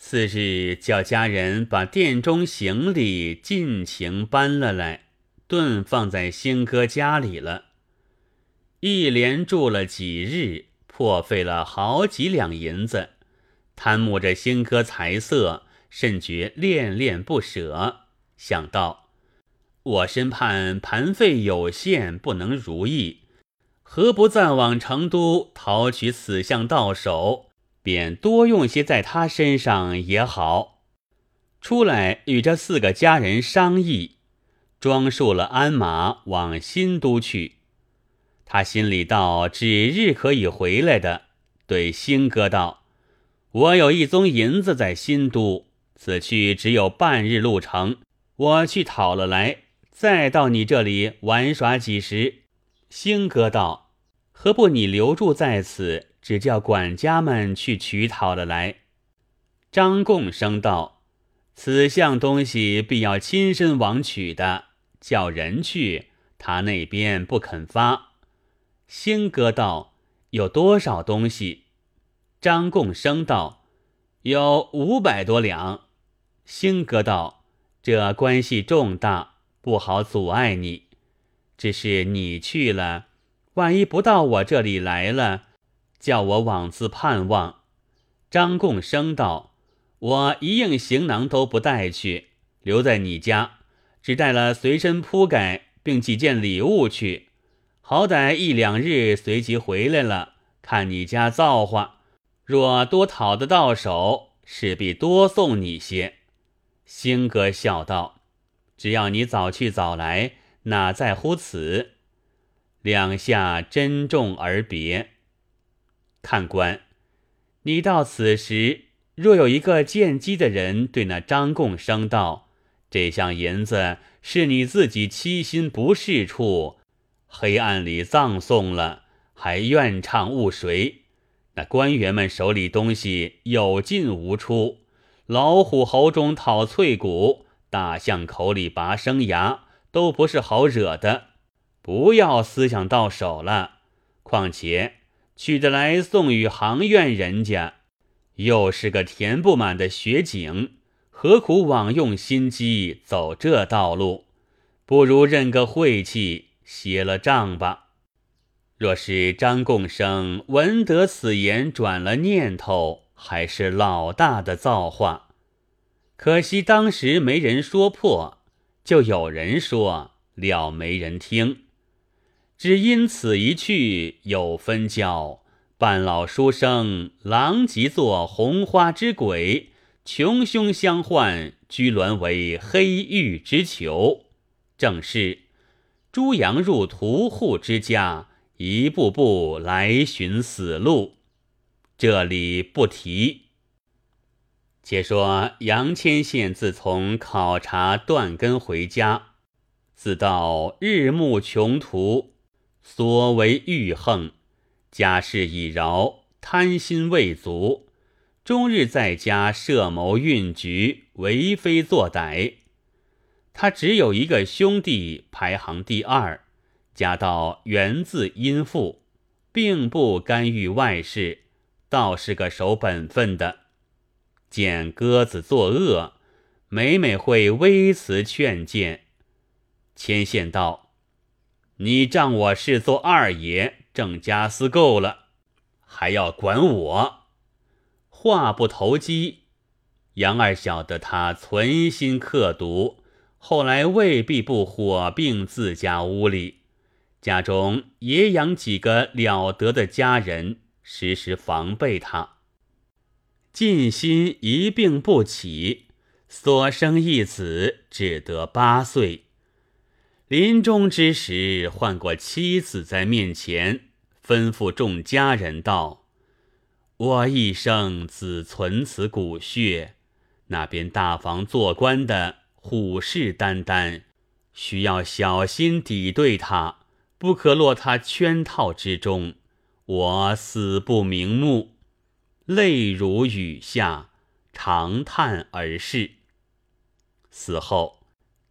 次日叫家人把殿中行李尽情搬了来，顿放在兴哥家里了。一连住了几日，破费了好几两银子，贪慕着兴哥财色，甚觉恋恋不舍。想到我身畔盘费有限，不能如意，何不暂往成都讨取此项到手？便多用些在他身上也好。出来与这四个家人商议，装束了鞍马往新都去。他心里道：指日可以回来的。对兴哥道：“我有一宗银子在新都，此去只有半日路程，我去讨了来，再到你这里玩耍几时。”兴哥道：“何不你留住在此，只叫管家们去取讨了来？”张贡生道：“此项东西必要亲身往取的，叫人去，他那边不肯发。”兴哥道：“有多少东西？”张贡生道：“有五百多两。”兴哥道：“这关系重大，不好阻碍你。只是你去了，万一不到我这里来了，叫我枉自盼望。”张贡生道：“我一应行囊都不带去，留在你家，只带了随身铺盖，并几件礼物去。”好歹一两日随即回来了，看你家造化。若多讨得到手，势必多送你些。兴哥笑道：“只要你早去早来，哪在乎此？”两下珍重而别。看官，你到此时，若有一个见机的人对那张贡生道：“这项银子是你自己欺心不是处。”黑暗里葬送了，还怨唱误谁？那官员们手里东西有进无出，老虎喉中讨脆骨，大象口里拔生牙，都不是好惹的。不要思想到手了。况且取得来送与行院人家，又是个填不满的雪井，何苦枉用心机走这道路？不如认个晦气。歇了账吧。若是张贡生闻得此言，转了念头，还是老大的造化。可惜当时没人说破，就有人说了，没人听。只因此一去，有分教半老书生，狼藉作红花之鬼，穷凶相换，居沦为黑玉之囚。正是。猪羊入屠户之家，一步步来寻死路。这里不提。且说杨千县自从考察断根回家，自到日暮穷途，所为欲横，家事已饶，贪心未足，终日在家设谋运局，为非作歹。他只有一个兄弟，排行第二，家道源自殷富，并不干预外事，倒是个守本分的。见鸽子作恶，每每会微辞劝谏。牵线道：“你仗我是做二爷，挣家私够了，还要管我？”话不投机，杨二晓得他存心刻毒。后来未必不火并自家屋里，家中也养几个了得的家人，时时防备他。尽心一病不起，所生一子只得八岁。临终之时，唤过妻子在面前，吩咐众家人道：“我一生只存此骨血，那边大房做官的。”虎视眈眈，需要小心抵对他，不可落他圈套之中。我死不瞑目，泪如雨下，长叹而逝。死后，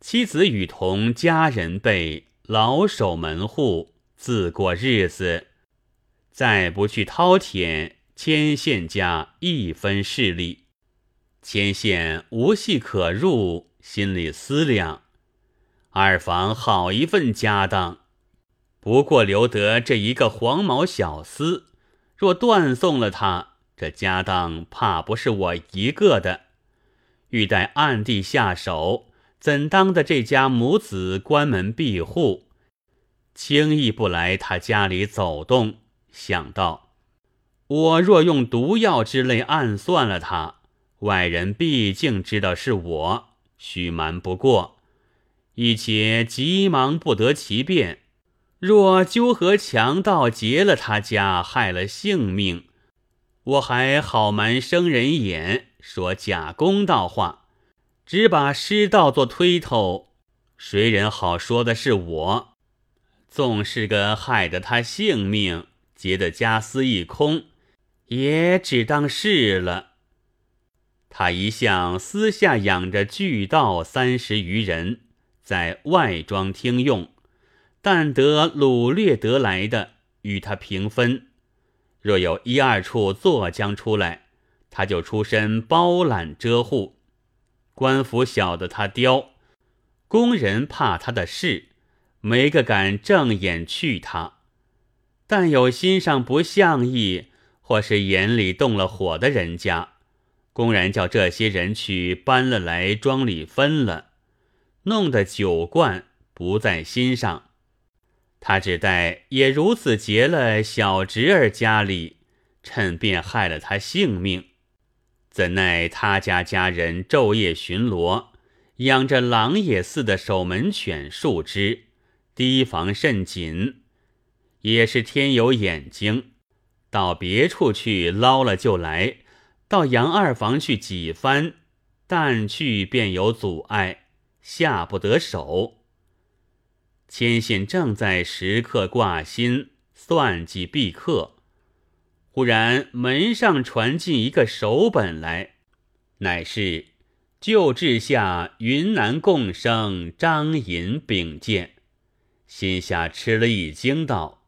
妻子与同家人辈老守门户，自过日子，再不去饕餮牵线家一分势力。牵线无隙可入，心里思量：二房好一份家当，不过留得这一个黄毛小厮。若断送了他，这家当怕不是我一个的。欲待暗地下手，怎当的这家母子关门闭户，轻易不来他家里走动？想到我若用毒药之类暗算了他，外人毕竟知道是我，许瞒不过。一且急忙不得其便。若纠合强盗劫了他家，害了性命，我还好瞒生人眼，说假公道话，只把失道做推头，谁人好说的是我？纵是个害得他性命，劫得家私一空，也只当是了。他一向私下养着巨盗三十余人，在外庄听用。但得掳掠得来的，与他平分。若有一二处作将出来，他就出身包揽遮护。官府晓得他刁，工人怕他的事，没个敢正眼去他。但有心上不相意，或是眼里动了火的人家，公然叫这些人去搬了来庄里分了，弄得酒罐不在心上。他只待也如此劫了小侄儿家里，趁便害了他性命。怎奈他家家人昼夜巡逻，养着狼也似的守门犬数只，提防甚紧。也是天有眼睛，到别处去捞了就来，到杨二房去几番，但去便有阻碍，下不得手。千信正在时刻挂心算计毕刻，忽然门上传进一个手本来，乃是旧治下云南贡生张银禀见，心下吃了一惊，道：“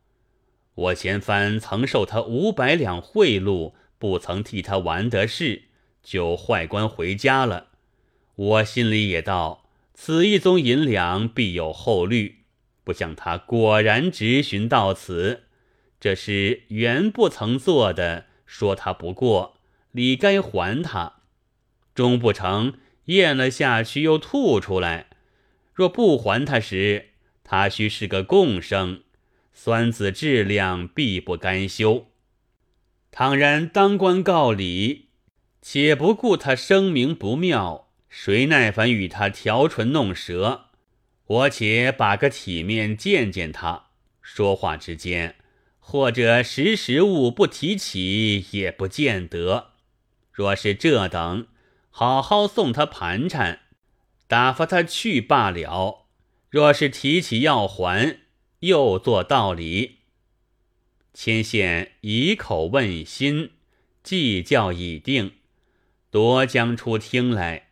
我前番曾受他五百两贿赂，不曾替他完得事，就坏官回家了。我心里也道，此一宗银两必有后虑。”不想他果然直寻到此，这是原不曾做的，说他不过，理该还他。终不成，咽了下去又吐出来。若不还他时，他须是个共生，酸子质量必不甘休。倘然当官告礼，且不顾他声名不妙，谁耐烦与他调唇弄舌？我且把个体面见见他，说话之间，或者识时务不提起，也不见得。若是这等，好好送他盘缠，打发他去罢了。若是提起要还，又做道理。牵线以口问心，计较已定，夺将出厅来，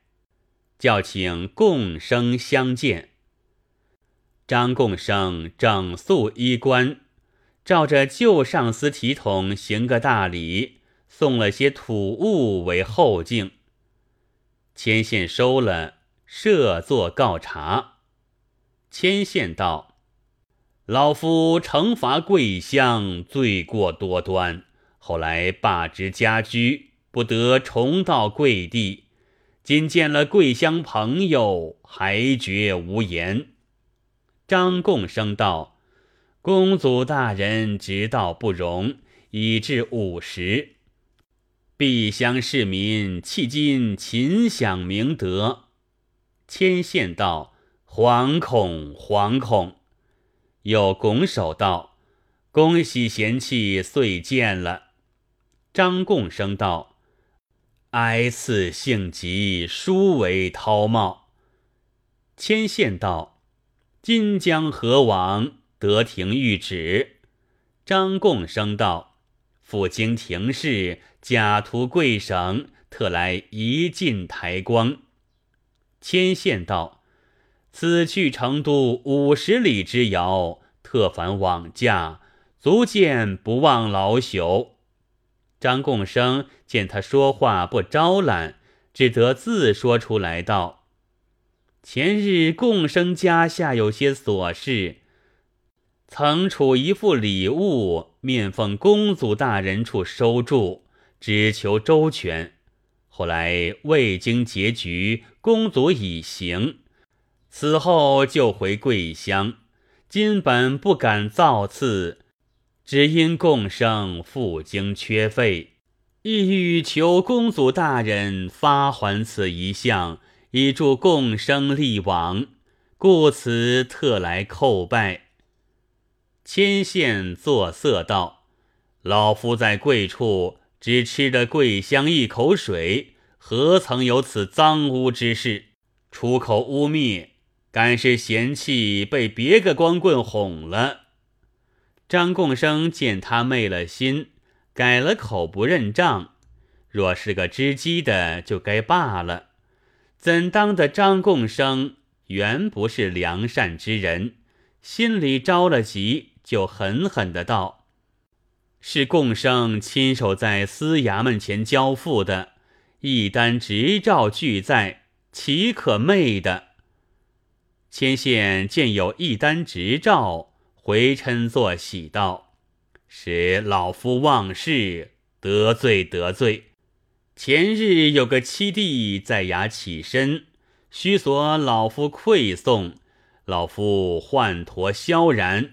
叫请共生相见。张共生整肃衣冠，照着旧上司体统行个大礼，送了些土物为后敬。牵线收了，设座告茶。牵线道：“老夫惩罚桂乡，罪过多端，后来罢职家居，不得重到贵地。今见了桂乡朋友，还觉无言。”张贡生道：“公祖大人直道不容，已至午时。碧乡市民迄今勤享明德。”牵线道：“惶恐，惶恐。”又拱手道：“恭喜贤妻遂见了。”张贡生道：“哀赐性急，殊为涛冒。”牵线道。今将何往？得廷谕旨。张贡生道：“赴京廷试，假图贵省，特来一进台光。”牵线道：“此去成都五十里之遥，特返往驾，足见不忘老朽。”张贡生见他说话不招揽，只得自说出来道：“前日共生家下有些琐事，曾储一副礼物，面奉公祖大人处收住，只求周全。后来未经结局，公祖已行，此后就回桂乡。今本不敢造次。”只因共生负经缺费，意欲求公祖大人发还此一项，以助共生立往，故此特来叩拜。牵线作色道：“老夫在贵处，只吃得桂香一口水，何曾有此脏污之事？出口污蔑，敢是嫌弃被别个光棍哄了？”张贡生见他昧了心，改了口不认账。若是个知机的，就该罢了。怎当的张贡生原不是良善之人，心里着了急，就狠狠的道：“是共生亲手在司衙门前交付的，一单执照俱在，岂可昧的？”牵线见有一单执照。回嗔作喜道：“使老夫忘事，得罪得罪。前日有个七弟在衙起身，须索老夫馈送，老夫唤陀萧然，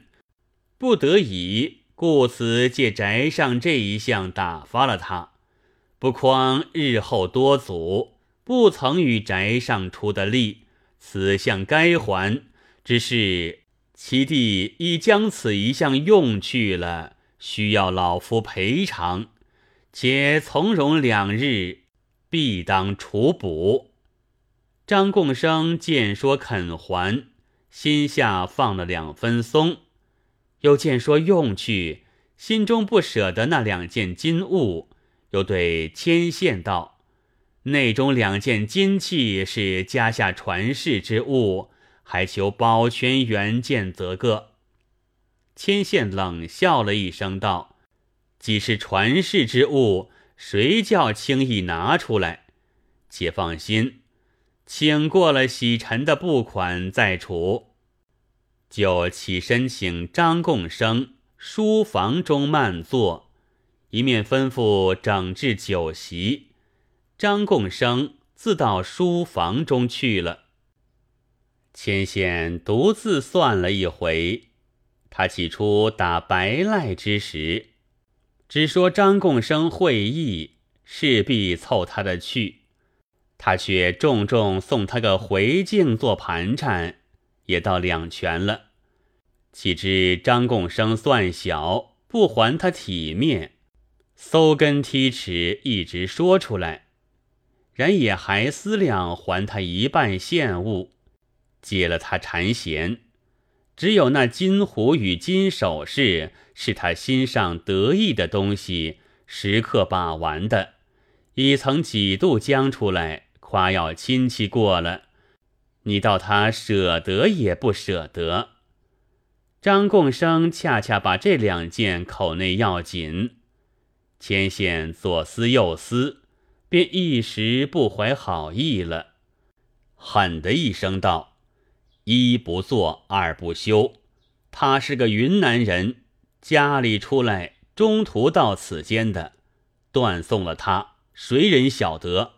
不得已，故此借宅上这一项打发了他。不匡日后多阻，不曾与宅上出的力，此项该还，只是。”其弟已将此一项用去了，需要老夫赔偿，且从容两日，必当处补。张贡生见说肯还，心下放了两分松；又见说用去，心中不舍得那两件金物，又对牵线道：“内中两件金器是家下传世之物。”还求保全原件则个。牵线冷笑了一声，道：“既是传世之物，谁叫轻易拿出来？且放心，请过了洗尘的布款再处。”就起身请张共生书房中慢坐，一面吩咐整治酒席。张共生自到书房中去了。牵线独自算了一回，他起初打白赖之时，只说张共生会意，势必凑他的去，他却重重送他个回敬做盘缠，也到两全了。岂知张贡生算小，不还他体面，搜根剔齿，一直说出来，然也还思量还他一半现物。接了他缠弦，只有那金壶与金首饰是他心上得意的东西，时刻把玩的，已曾几度将出来夸耀亲戚过了。你道他舍得也不舍得。张共生恰恰把这两件口内要紧，牵线左思右思，便一时不怀好意了，狠的一声道。一不做二不休，他是个云南人，家里出来中途到此间的，断送了他，谁人晓得？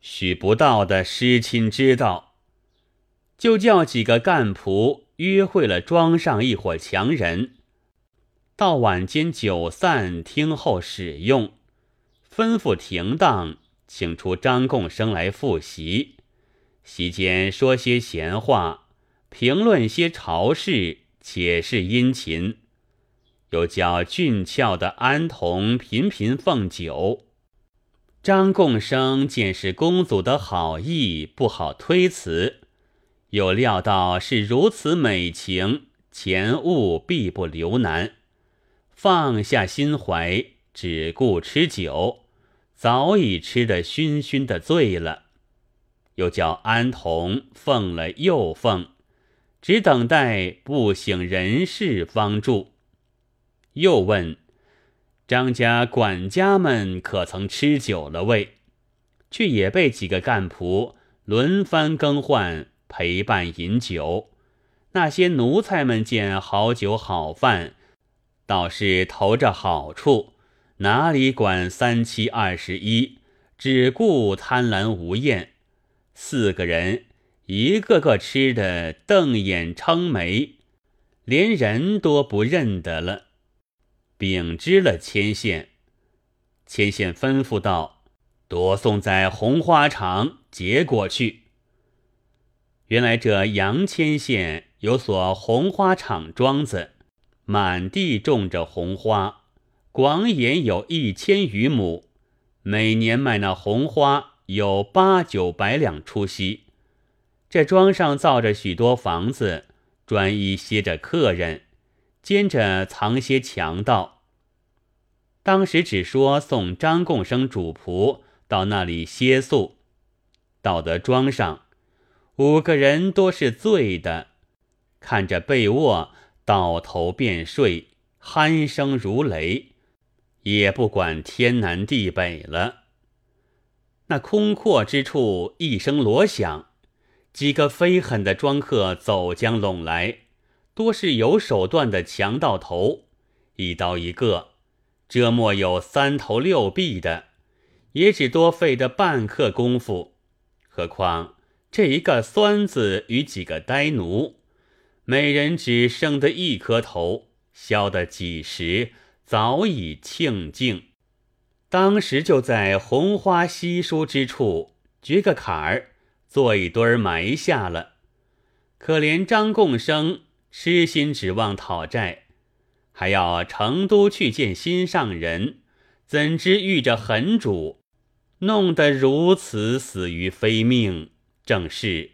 许不到的失亲知道，就叫几个干仆约会了庄上一伙强人，到晚间酒散听后使用，吩咐停当，请出张贡生来复席，席间说些闲话。评论些朝事，解释殷勤，又叫俊俏的安童频频奉酒。张贡生见是公祖的好意，不好推辞，又料到是如此美情，前物必不留难，放下心怀，只顾吃酒，早已吃得醺醺的醉了。又叫安童奉了又奉。只等待不省人事方住。又问张家管家们可曾吃酒了未？却也被几个干仆轮番更换陪伴饮酒。那些奴才们见好酒好饭，倒是投着好处，哪里管三七二十一，只顾贪婪无厌。四个人一个个吃的瞪眼撑眉，连人都不认得了。禀知了牵线，牵线吩咐道：“多送在红花场结果去。”原来这杨牵线。有所红花场庄子，满地种着红花，广也有一千余亩，每年卖那红花有八九百两出息。这庄上造着许多房子，专一歇着客人，兼着藏些强盗。当时只说送张贡生主仆到那里歇宿，到得庄上，五个人多是醉的。看着被窝，倒头便睡，鼾声如雷，也不管天南地北了。那空阔之处，一声锣响，几个飞狠的庄客走将拢来，多是有手段的强盗头，一刀一个，这莫有三头六臂的，也只多费得半刻功夫。何况这一个酸子与几个呆奴。每人只剩得一颗头，削得几时，早已庆尽。当时就在红花稀疏之处掘个坎儿，做一堆儿埋下了。可怜张贡生痴心指望讨债，还要成都去见心上人，怎知遇着狠主，弄得如此死于非命。正是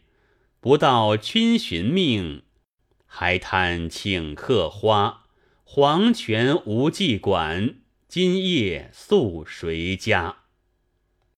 不到君寻命。还贪请客花，黄泉无忌管，今夜宿谁家？